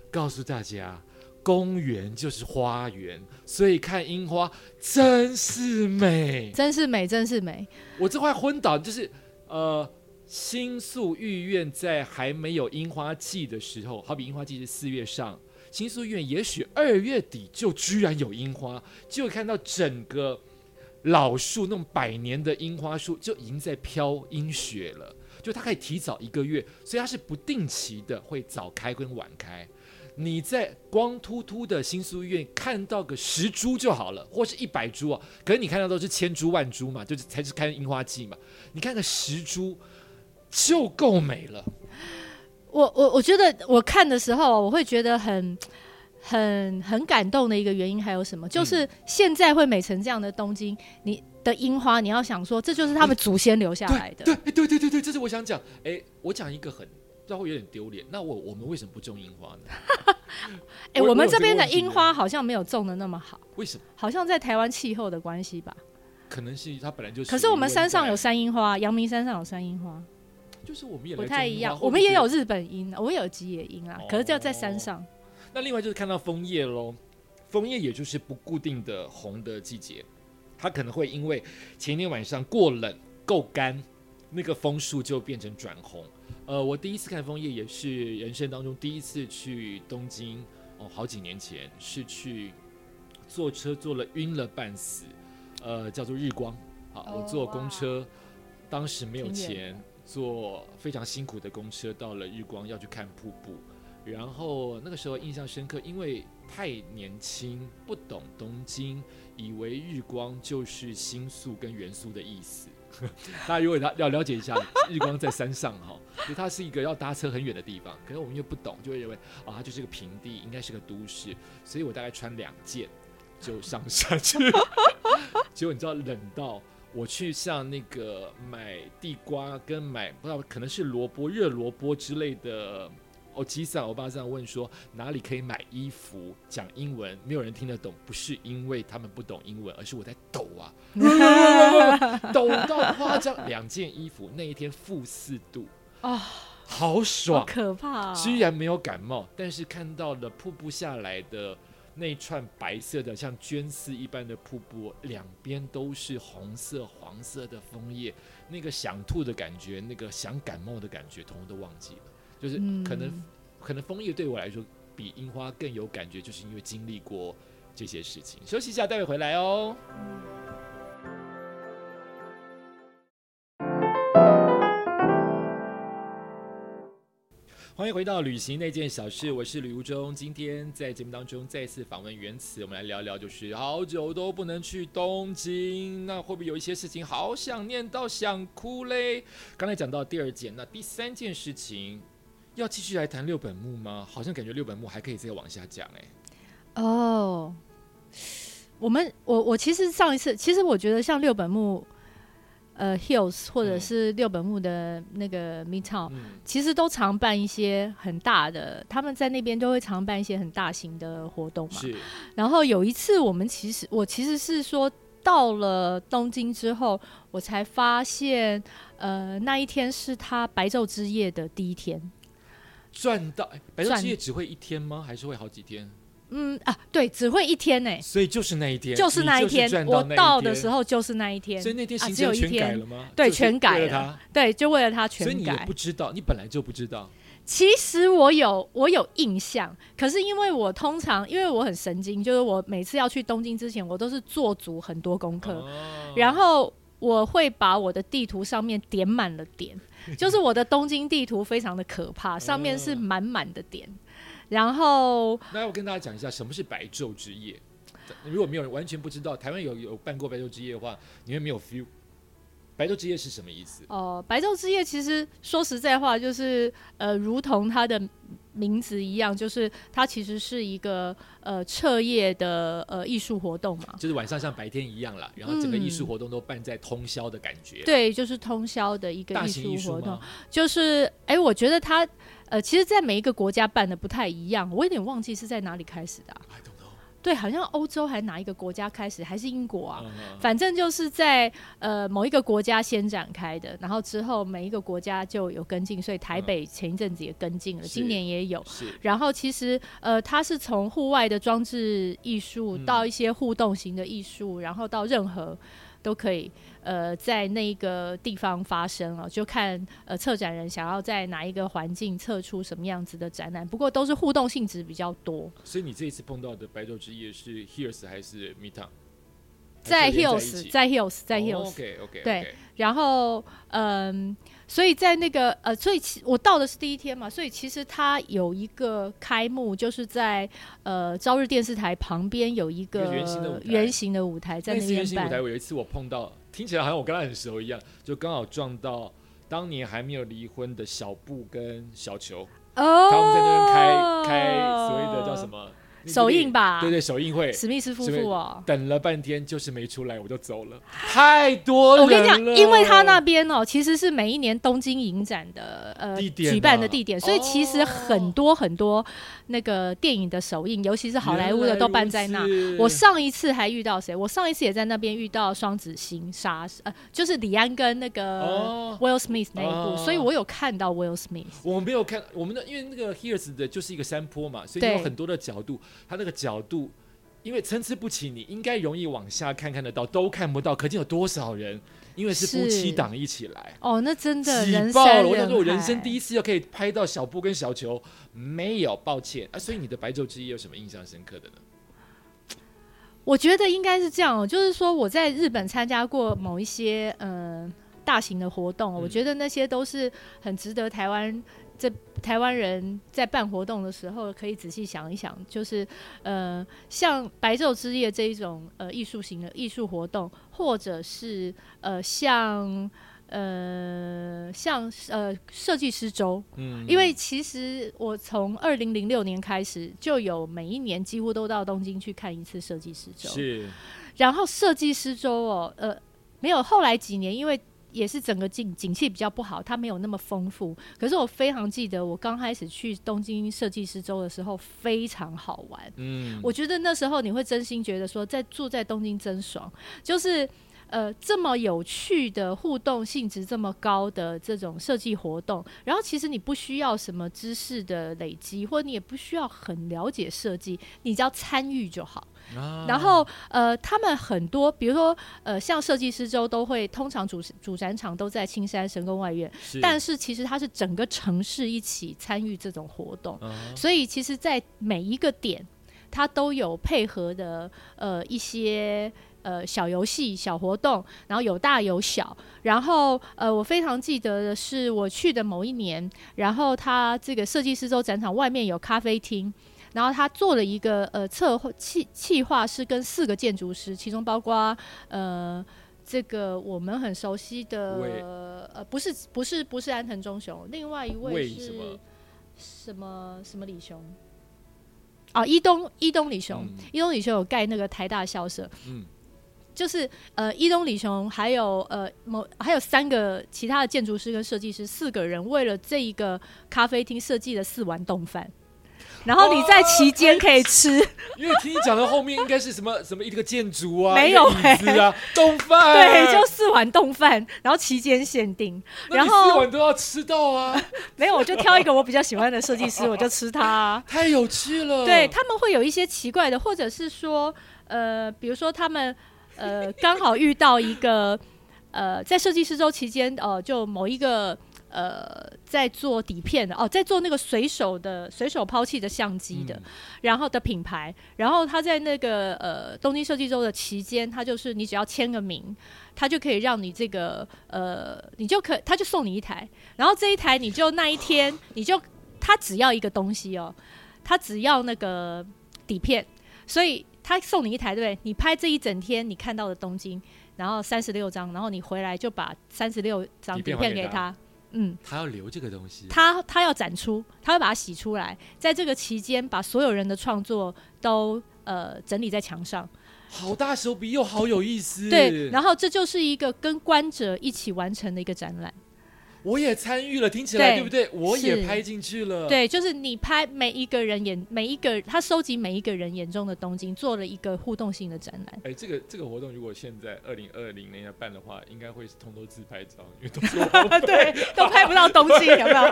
告诉大家。公园就是花园，所以看樱花真是美，真是美，真是美。我这块昏倒，就是呃，新宿御苑在还没有樱花季的时候，好比樱花季是四月上，新宿御苑也许二月底就居然有樱花，就看到整个老树那种百年的樱花树就已经在飘樱雪了，就它可以提早一个月，所以它是不定期的会早开跟晚开。你在光秃秃的新宿医院看到个十株就好了，或是一百株啊，可是你看到都是千株万株嘛，就是才是开樱花季嘛。你看个十株就够美了。我我我觉得我看的时候，我会觉得很很很感动的一个原因还有什么？就是现在会美成这样的东京，你的樱花，你要想说，这就是他们祖先留下来的。对对对对对，这是我想讲。哎，我讲一个很。那会有点丢脸。那我我们为什么不种樱花呢？哎，我们这边的樱花好像没有种的那么好。为什么？好像在台湾气候的关系吧。可能是它本来就是。可是我们山上有山樱花，阳明山上有山樱花。就是我们也不太一样，我们也有日本樱，我们有吉野樱啊。可是就要在山上。那另外就是看到枫叶喽，枫叶也就是不固定的红的季节，它可能会因为前一天晚上过冷够干，那个枫树就变成转红。呃，我第一次看枫叶也是人生当中第一次去东京哦，好几年前是去坐车坐了晕了半死，呃，叫做日光。好，我坐公车，当时没有钱，坐非常辛苦的公车到了日光要去看瀑布，然后那个时候印象深刻，因为太年轻不懂东京，以为日光就是新宿跟元素的意思。大家如果要要了解一下，日光在山上哈，就它是一个要搭车很远的地方。可是我们又不懂，就会认为啊，它就是个平地，应该是个都市。所以我大概穿两件就上山去。结果你知道冷到我去像那个买地瓜跟买不知道可能是萝卜热萝卜之类的。我机上，我爸这样问说哪里可以买衣服？讲英文没有人听得懂，不是因为他们不懂英文，而是我在抖啊，抖到夸张。两件衣服那一天负四度啊，好爽，可怕，居然没有感冒，但是看到了瀑布下来的那一串白色的像绢丝一般的瀑布，两边都是红色、黄色的枫叶，那个想吐的感觉，那个想感冒的感觉，统统都忘记了。就是可能，可能枫叶对我来说比樱花更有感觉，就是因为经历过这些事情。休息一下，待会回来哦。欢迎回到旅行那件小事，我是吕无中。今天在节目当中再次访问原词，我们来聊聊，就是好久都不能去东京，那会不会有一些事情好想念到想哭嘞？刚才讲到第二件，那第三件事情要继续来谈六本木吗？好像感觉六本木还可以再往下讲哎。哦，我们我我其实上一次，其实我觉得像六本木。呃，Hills 或者是六本木的那个 Midtown，其实都常办一些很大的，他们在那边都会常办一些很大型的活动嘛。是。然后有一次，我们其实我其实是说到了东京之后，我才发现，呃，那一天是他白昼之夜的第一天。赚到白昼之夜只会一天吗？还是会好几天？嗯啊，对，只会一天呢，所以就是那一天，就是那一天，我到的时候就是那一天，所以那天行程全改了吗？对，全改了，对，就为了他全改。所以你也不知道，你本来就不知道。其实我有，我有印象，可是因为我通常因为我很神经，就是我每次要去东京之前，我都是做足很多功课，然后我会把我的地图上面点满了点，就是我的东京地图非常的可怕，上面是满满的点。然后，那我跟大家讲一下什么是白昼之夜。如果没有人完全不知道，台湾有有办过白昼之夜的话，你会没有 feel。白昼之夜是什么意思？哦，白昼之夜其实说实在话，就是呃，如同它的名字一样，就是它其实是一个呃彻夜的呃艺术活动嘛。就是晚上像白天一样啦，然后整个艺术活动都办在通宵的感觉。对，就是通宵的一个艺术活动。就是哎，我觉得它。呃，其实，在每一个国家办的不太一样，我有点忘记是在哪里开始的。对，好像欧洲还哪一个国家开始，还是英国啊？反正就是在呃某一个国家先展开的，然后之后每一个国家就有跟进，所以台北前一阵子也跟进了，今年也有。然后其实呃，它是从户外的装置艺术到一些互动型的艺术，然后到任何。都可以，呃，在那个地方发生了，就看呃策展人想要在哪一个环境测出什么样子的展览。不过都是互动性质比较多。所以你这一次碰到的白昼之夜是 Hills 还是 Meet？在 Hills，在 Hills，在 Hills。OK OK。对，然后嗯，所以在那个呃，所以其我到的是第一天嘛，所以其实它有一个开幕，就是在呃朝日电视台旁边有一个圆形的舞台，在那边圆形舞台，我有一次我碰到，听起来好像我跟他很熟一样，就刚好撞到当年还没有离婚的小布跟小球，哦，他们在那边开开所谓的叫什么？首映吧，对对，首映会，史密斯夫妇哦，等了半天就是没出来，我就走了，太多人我跟你讲，因为他那边哦，其实是每一年东京影展的呃举办的地点，所以其实很多很多那个电影的首映，尤其是好莱坞的都办在那。我上一次还遇到谁？我上一次也在那边遇到双子星杀，呃，就是李安跟那个 Will Smith 那一部，所以我有看到 Will Smith。我没有看我们的，因为那个 Here's 的就是一个山坡嘛，所以有很多的角度。它那个角度，因为参差不齐，你应该容易往下看看得到，都看不到。可见有多少人，因为是夫妻档一起来。哦，那真的挤爆了！我想说，我人生第一次要可以拍到小布跟小球，没有，抱歉啊。所以你的白昼之夜有什么印象深刻的呢？我觉得应该是这样，就是说我在日本参加过某一些嗯大型的活动，我觉得那些都是很值得台湾。这台湾人在办活动的时候，可以仔细想一想，就是呃，像白昼之夜这一种呃艺术型的艺术活动，或者是呃像呃像呃设计师周，嗯，因为其实我从二零零六年开始，就有每一年几乎都到东京去看一次设计师周，是，然后设计师周哦，呃，没有后来几年因为。也是整个景景气比较不好，它没有那么丰富。可是我非常记得，我刚开始去东京设计师周的时候非常好玩。嗯，我觉得那时候你会真心觉得说，在住在东京真爽。就是呃这么有趣的互动性质这么高的这种设计活动，然后其实你不需要什么知识的累积，或者你也不需要很了解设计，你只要参与就好。然后呃，他们很多，比如说呃，像设计师周都会，通常主主展场都在青山神宫外院，但是其实它是整个城市一起参与这种活动，所以其实，在每一个点。它都有配合的呃一些呃小游戏、小活动，然后有大有小。然后呃，我非常记得的是我去的某一年，然后他这个设计师周展场外面有咖啡厅，然后他做了一个呃策划企企划，是跟四个建筑师，其中包括呃这个我们很熟悉的呃不是不是不是安藤忠雄，另外一位是什么什么李雄。哦，伊东伊东李雄，伊东李雄有盖那个台大校舍，嗯，就是呃，伊东李雄还有呃某还有三个其他的建筑师跟设计师，四个人为了这一个咖啡厅设计了四碗冻饭。然后你在期间可以吃，因为听你讲的后面应该是什么什么一个建筑啊，没有椅子啊，冻饭，对，就四碗冻饭，然后期间限定，然后四碗都要吃到啊，没有我就挑一个我比较喜欢的设计师，我就吃它，太有趣了。对他们会有一些奇怪的，或者是说，呃，比如说他们呃刚好遇到一个呃在设计师周期间，呃，就某一个。呃，在做底片的哦，在做那个随手的随手抛弃的相机的，然后的品牌，然后他在那个呃东京设计周的期间，他就是你只要签个名，他就可以让你这个呃，你就可他就送你一台，然后这一台你就那一天你就他只要一个东西哦，他只要那个底片，所以他送你一台，对对？你拍这一整天你看到的东京，然后三十六张，然后你回来就把三十六张底片给他。嗯，他要留这个东西，他他要展出，他会把它洗出来，在这个期间把所有人的创作都呃整理在墙上，好大手笔又好有意思。对，然后这就是一个跟观者一起完成的一个展览。我也参与了，听起来对不对？我也拍进去了。对，就是你拍每一个人眼，每一个他收集每一个人眼中的东京，做了一个互动性的展览。哎，这个这个活动如果现在 二零二零年要办的话，应该会是通通自拍照，因为都是对，都拍不到东京，有没有？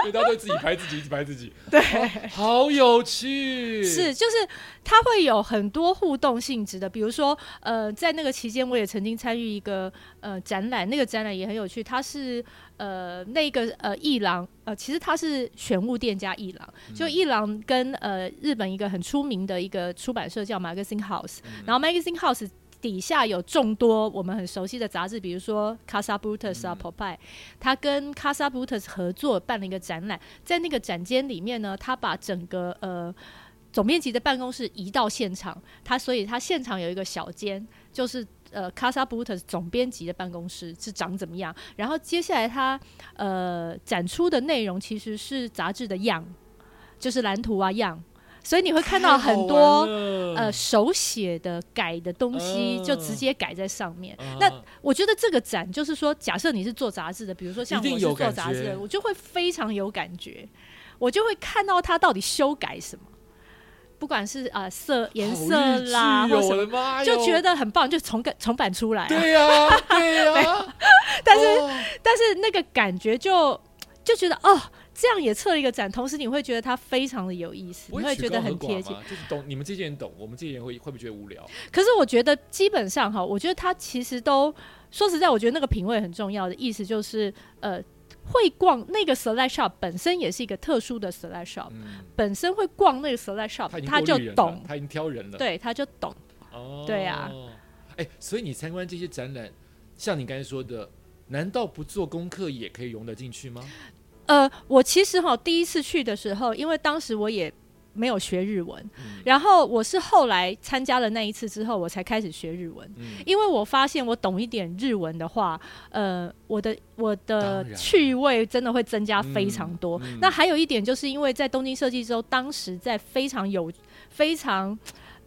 因为他对自己拍自己，一直拍自己。对，好有趣。是，就是他会有很多互动性质的，比如说，呃，在那个期间，我也曾经参与一个呃展览，那个展览也很有趣，它是。呃，那个呃，一郎呃，其实他是玄物店家一郎，就一郎跟呃日本一个很出名的一个出版社叫 Magazine House，然后 Magazine House 底下有众多我们很熟悉的杂志，比如说 Casa Brutus 啊 p o p e y 他跟 Casa Brutus 合作办了一个展览，在那个展间里面呢，他把整个呃总面积的办公室移到现场，他所以他现场有一个小间，就是。呃，卡萨布特总编辑的办公室是长怎么样？然后接下来他呃展出的内容其实是杂志的样，就是蓝图啊样，所以你会看到很多呃手写的改的东西，就直接改在上面。那我觉得这个展就是说，假设你是做杂志的，比如说像我是做杂志的，我就会非常有感觉，我就会看到他到底修改什么。不管是啊色颜色啦，或什么，就觉得很棒，就重改重版出来。对呀，对呀。但是但是那个感觉就就觉得哦，这样也测了一个展，同时你会觉得它非常的有意思，你会觉得很贴切。就是懂你们这些人懂，我们这些人会会不会觉得无聊？可是我觉得基本上哈，我觉得他其实都说实在，我觉得那个品味很重要的意思就是呃。会逛那个 select shop 本身也是一个特殊的 select shop，本身会逛那个 select shop，他就懂，他已经挑人了，对，他就懂。哦，对呀。哎，所以你参观这些展览，像你刚才说的，难道不做功课也可以融得进去吗？呃，我其实哈第一次去的时候，因为当时我也。没有学日文，然后我是后来参加了那一次之后，我才开始学日文。因为我发现我懂一点日文的话，呃，我的我的趣味真的会增加非常多。那还有一点，就是因为在东京设计周，当时在非常有非常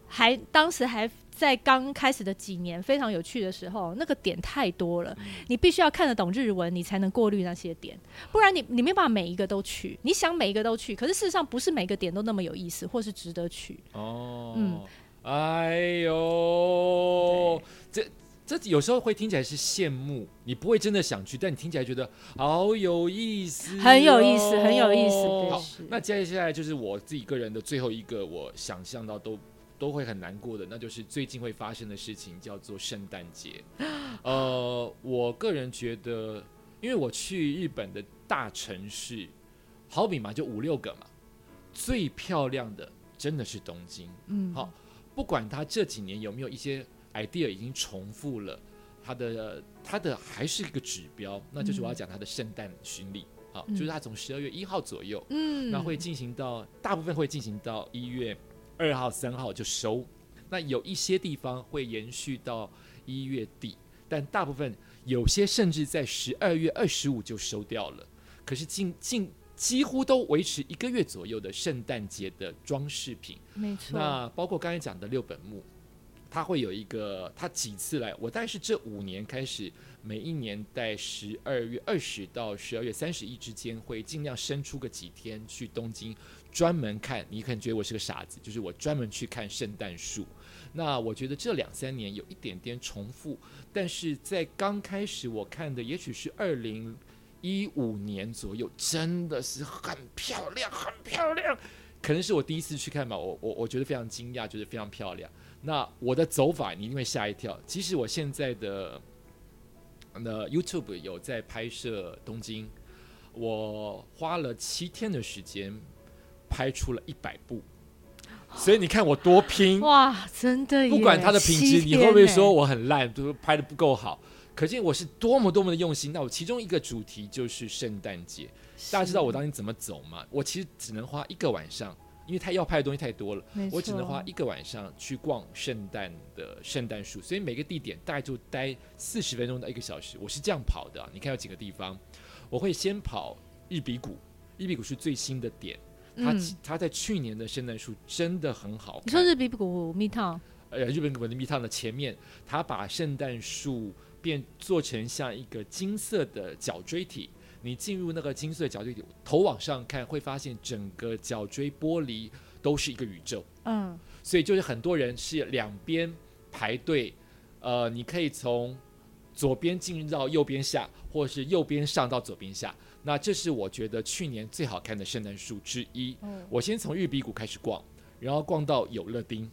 还当时还。在刚开始的几年非常有趣的时候，那个点太多了，你必须要看得懂日文，你才能过滤那些点，不然你你没办法每一个都去。你想每一个都去，可是事实上不是每个点都那么有意思，或是值得去。哦，嗯，哎呦，这。这有时候会听起来是羡慕，你不会真的想去，但你听起来觉得好有意思，很有意思，很有意思。好，那接下来就是我自己个人的最后一个，我想象到都都会很难过的，那就是最近会发生的事情，叫做圣诞节。呃，我个人觉得，因为我去日本的大城市，好比嘛，就五六个嘛，最漂亮的真的是东京。嗯，好，不管它这几年有没有一些。idea 已经重复了，它的它的还是一个指标，那就是我要讲它的圣诞巡礼好，就是它从十二月一号左右，嗯，那会进行到大部分会进行到一月二号、三号就收，那有一些地方会延续到一月底，但大部分有些甚至在十二月二十五就收掉了，可是近近几乎都维持一个月左右的圣诞节的装饰品，没错，那包括刚才讲的六本木。他会有一个，他几次来？我大概是这五年开始，每一年在十二月二十到十二月三十一之间，会尽量生出个几天去东京，专门看。你可能觉得我是个傻子，就是我专门去看圣诞树。那我觉得这两三年有一点点重复，但是在刚开始我看的，也许是二零一五年左右，真的是很漂亮，很漂亮。可能是我第一次去看吧，我我我觉得非常惊讶，觉得非常漂亮。那我的走法你一定会吓一跳。其实我现在的那 YouTube 有在拍摄东京，我花了七天的时间拍出了一百部，所以你看我多拼哇！真的，不管它的品质，你会不会说我很烂，都拍的不够好？可见我是多么多么的用心。那我其中一个主题就是圣诞节，大家知道我当年怎么走吗？我其实只能花一个晚上。因为他要拍的东西太多了，我只能花一个晚上去逛圣诞的圣诞树，所以每个地点大概就待四十分钟到一个小时。我是这样跑的，你看有几个地方，我会先跑日比谷，日比谷是最新的点，它它在去年的圣诞树真的很好。你说日比谷蜜糖？呃，日本谷的蜜糖的前面，它把圣诞树变做成像一个金色的角锥体。你进入那个金色角锥体，头往上看，会发现整个角锥玻璃都是一个宇宙。嗯，所以就是很多人是两边排队，呃，你可以从左边进入到右边下，或者是右边上到左边下。那这是我觉得去年最好看的圣诞树之一。嗯，我先从日比谷开始逛，然后逛到有乐町。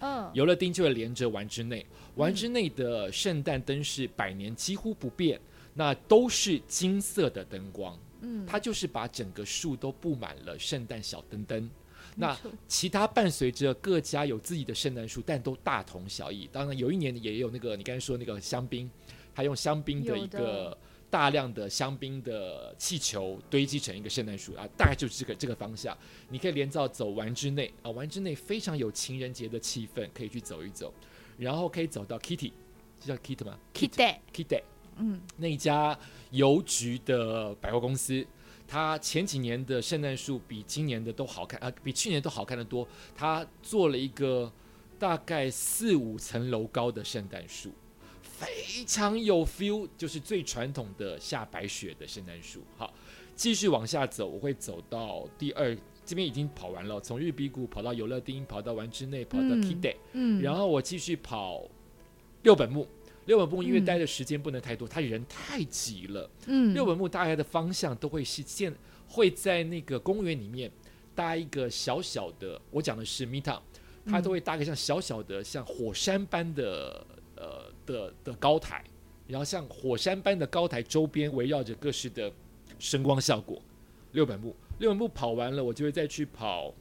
嗯，有乐町就会连着丸之内，丸之内的圣诞灯是百年几乎不变。那都是金色的灯光，嗯，它就是把整个树都布满了圣诞小灯灯。那其他伴随着各家有自己的圣诞树，但都大同小异。当然，有一年也有那个你刚才说那个香槟，他用香槟的一个大量的香槟的气球堆积成一个圣诞树啊，大概就是这个这个方向。你可以连到走完之内啊，完之内非常有情人节的气氛，可以去走一走，然后可以走到 Kitty，这叫 Kitty 吗？Kitty，Kitty。嗯，那一家邮局的百货公司，它前几年的圣诞树比今年的都好看啊，比去年都好看的多。它做了一个大概四五层楼高的圣诞树，非常有 feel，就是最传统的下白雪的圣诞树。好，继续往下走，我会走到第二，这边已经跑完了，从日比谷跑到游乐町，跑到丸之内，跑到 Kide，嗯，然后我继续跑六本木。六本木因为待的时间不能太多，他人太挤了。嗯，六本木大概的方向都会是建，会在那个公园里面搭一个小小的，我讲的是 m e t a 它都会搭个像小小的像火山般的呃的的高台，然后像火山般的高台周边围绕着各式的声光效果。六本木，六本木跑完了，我就会再去跑，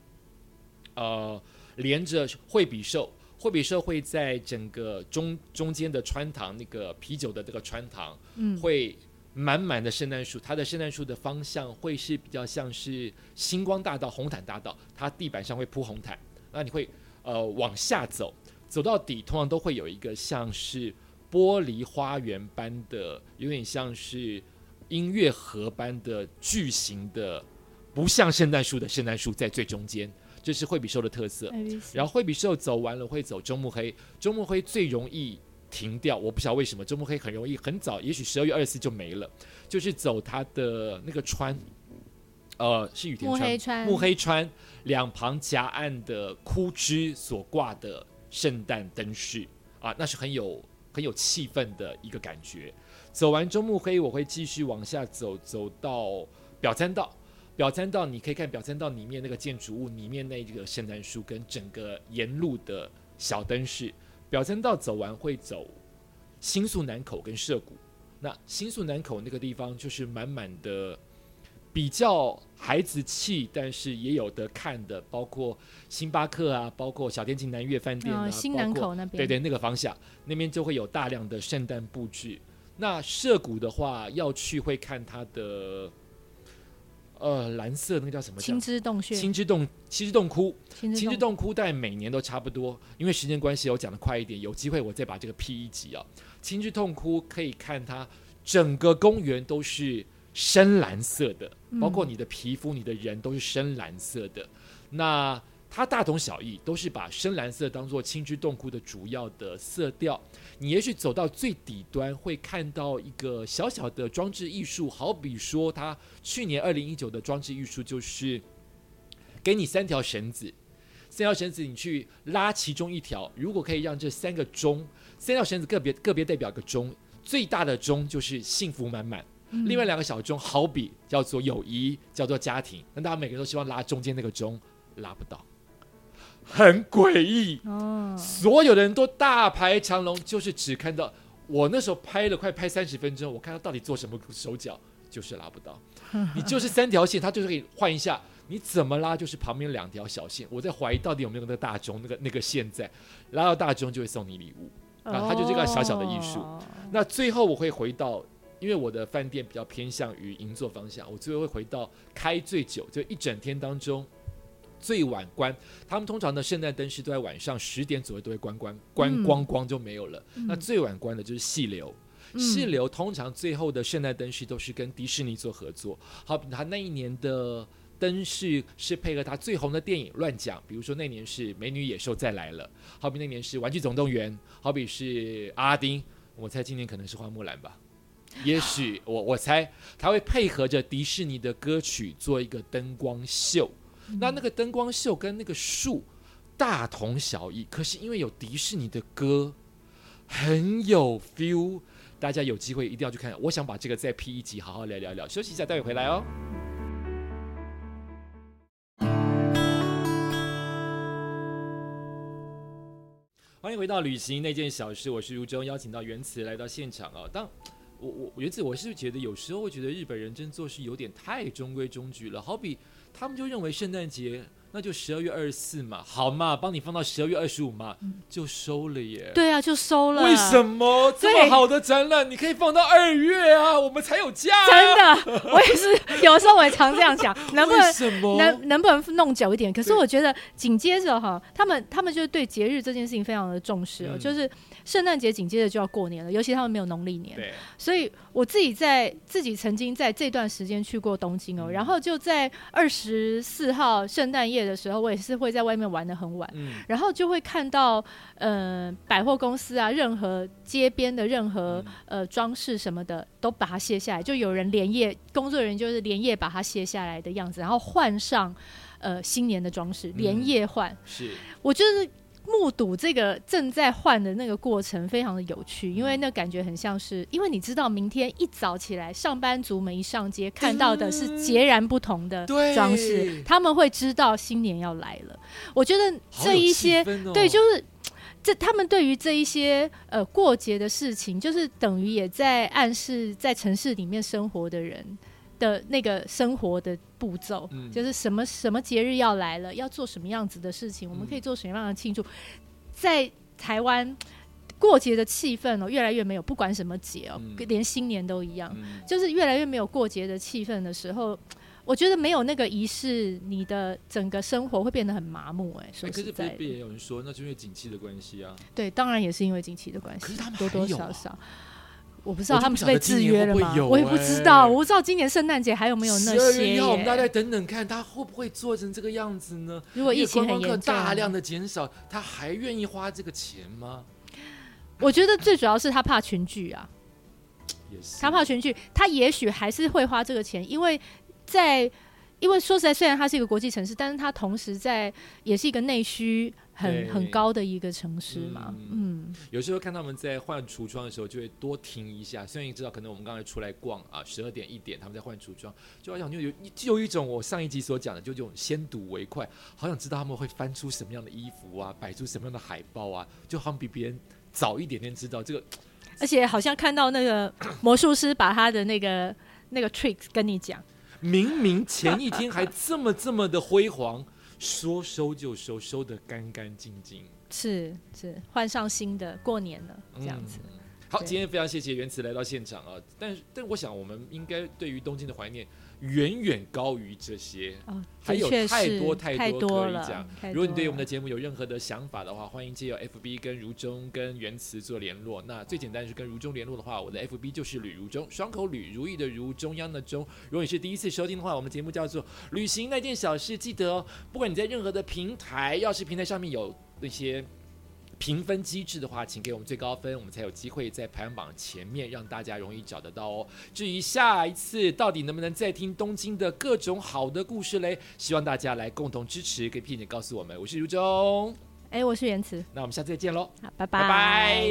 呃，连着惠比寿。惠比寿会在整个中中间的穿堂，那个啤酒的这个穿堂，嗯，会满满的圣诞树。它的圣诞树的方向会是比较像是星光大道、红毯大道，它地板上会铺红毯。那你会呃往下走，走到底，通常都会有一个像是玻璃花园般的，有点像是音乐盒般的巨型的，不像圣诞树的圣诞树在最中间。这是惠比寿的特色，然后惠比寿走完了会走中目黑，中目黑最容易停掉，我不晓得为什么中目黑很容易很早，也许十二月二十四就没了，就是走它的那个川，呃，是雨田川，木黑川两旁夹岸的枯枝所挂的圣诞灯饰啊，那是很有很有气氛的一个感觉。走完中目黑，我会继续往下走，走到表参道。表参道你可以看表参道里面那个建筑物里面那个圣诞树跟整个沿路的小灯饰。表参道走完会走新宿南口跟涩谷。那新宿南口那个地方就是满满的比较孩子气，但是也有的看的，包括星巴克啊，包括小天琴南悦饭店啊，新南口那边，对对，那个方向那边就会有大量的圣诞布置。那涉谷的话，要去会看它的，呃，蓝色那个叫什么？青之洞穴。青之洞，青之洞窟。青之洞窟，但每年都差不多。因为时间关系，我讲的快一点。有机会我再把这个 P 一集啊。青之洞窟可以看它整个公园都是深蓝色的，包括你的皮肤、你的人都是深蓝色的。那它大同小异，都是把深蓝色当做青之洞窟的主要的色调。你也许走到最底端，会看到一个小小的装置艺术，好比说，它去年二零一九的装置艺术就是给你三条绳子，三条绳子你去拉其中一条，如果可以让这三个钟，三条绳子个别个别代表个钟，最大的钟就是幸福满满，另外两个小钟好比叫做友谊，叫做家庭，那大家每个人都希望拉中间那个钟，拉不到。很诡异哦，所有的人都大排长龙，就是只看到我那时候拍了快拍三十分钟，我看他到底做什么手脚，就是拉不到。你就是三条线，他就是可以换一下，你怎么拉就是旁边两条小线。我在怀疑到底有没有那个大钟，那个那个线在拉到大钟就会送你礼物啊，它就这个小小的艺术。那最后我会回到，因为我的饭店比较偏向于银座方向，我最后会回到开最久，就一整天当中。最晚关，他们通常的圣诞灯饰都在晚上十点左右都会关关关光光就没有了。那最晚关的就是细流，细流通常最后的圣诞灯饰都是跟迪士尼做合作。好比他那一年的灯饰是配合他最红的电影乱讲，比如说那年是《美女野兽再来了》，好比那年是《玩具总动员》，好比是阿拉丁，我猜今年可能是花木兰吧。也许我我猜他会配合着迪士尼的歌曲做一个灯光秀。那那个灯光秀跟那个树大同小异，可是因为有迪士尼的歌，很有 feel。大家有机会一定要去看。我想把这个再 P 一集，好好聊聊聊。休息一下，待会回来哦。欢迎回到旅行那件小事，我是如中，邀请到原词来到现场哦。当我我原子，我是觉得有时候会觉得日本人真做事有点太中规中矩了，好比。他们就认为圣诞节那就十二月二十四嘛，好嘛，帮你放到十二月二十五嘛，就收了耶。对啊，就收了。为什么这么好的展览，你可以放到二月啊？我们才有假。真的，我也是，有时候我也常这样想，能不能能能不能弄久一点？可是我觉得紧接着哈，他们他们就对节日这件事情非常的重视哦，就是。圣诞节紧接着就要过年了，尤其他们没有农历年，所以我自己在自己曾经在这段时间去过东京哦，然后就在二十四号圣诞夜的时候，我也是会在外面玩的很晚，然后就会看到呃百货公司啊，任何街边的任何呃装饰什么的都把它卸下来，就有人连夜工作人员就是连夜把它卸下来的样子，然后换上呃新年的装饰，连夜换，是。我就是。目睹这个正在换的那个过程非常的有趣，因为那感觉很像是，因为你知道明天一早起来，上班族们一上街看到的是截然不同的装饰，他们会知道新年要来了。我觉得这一些对，就是这他们对于这一些呃过节的事情，就是等于也在暗示在城市里面生活的人。的那个生活的步骤，就是什么什么节日要来了，要做什么样子的事情，我们可以做什么样的庆祝。在台湾过节的气氛哦，越来越没有，不管什么节哦，连新年都一样，就是越来越没有过节的气氛的时候，我觉得没有那个仪式，你的整个生活会变得很麻木。哎，说实在，也有人说，那是因为景气的关系啊。对，当然也是因为景气的关系，可是他们多多少少。我不知道他们是被制约了吗？我也不知道，我不知道今年圣诞节还有没有那些。我们大家等等看，他会不会做成这个样子呢？如果疫情很严重，大量的减少，他还愿意花这个钱吗？我觉得最主要是他怕群聚啊，他怕群聚，他也许还是会花这个钱，因为在。因为说实在，虽然它是一个国际城市，但是它同时在也是一个内需很很高的一个城市嘛。嗯，有时候看他们在换橱窗的时候，就会多停一下。虽然你知道，可能我们刚才出来逛啊，十二点一点他们在换橱窗，就好像就有就有一种我上一集所讲的，就这种先睹为快，好想知道他们会翻出什么样的衣服啊，摆出什么样的海报啊，就好像比别人早一点点知道这个。而且好像看到那个魔术师把他的那个那个 tricks 跟你讲。明明前一天还这么这么的辉煌，说收就收，收的干干净净。是是，换上新的，过年了这样子。好，今天非常谢谢原慈来到现场啊！但但我想，我们应该对于东京的怀念。远远高于这些，还有太多太多可以讲。如果你对我们的节目有任何的想法的话，欢迎借由 FB 跟如中跟原词做联络。那最简单是跟如中联络的话，我的 FB 就是吕如中，双口吕如意的如中央的中。如果你是第一次收听的话，我们节目叫做旅行那件小事，记得哦。不管你在任何的平台，要是平台上面有那些。评分机制的话，请给我们最高分，我们才有机会在排行榜前面，让大家容易找得到哦。至于下一次到底能不能再听东京的各种好的故事嘞，希望大家来共同支持，可以并且告诉我们。我是如中，哎，我是言辞，那我们下次再见喽，好拜，拜拜。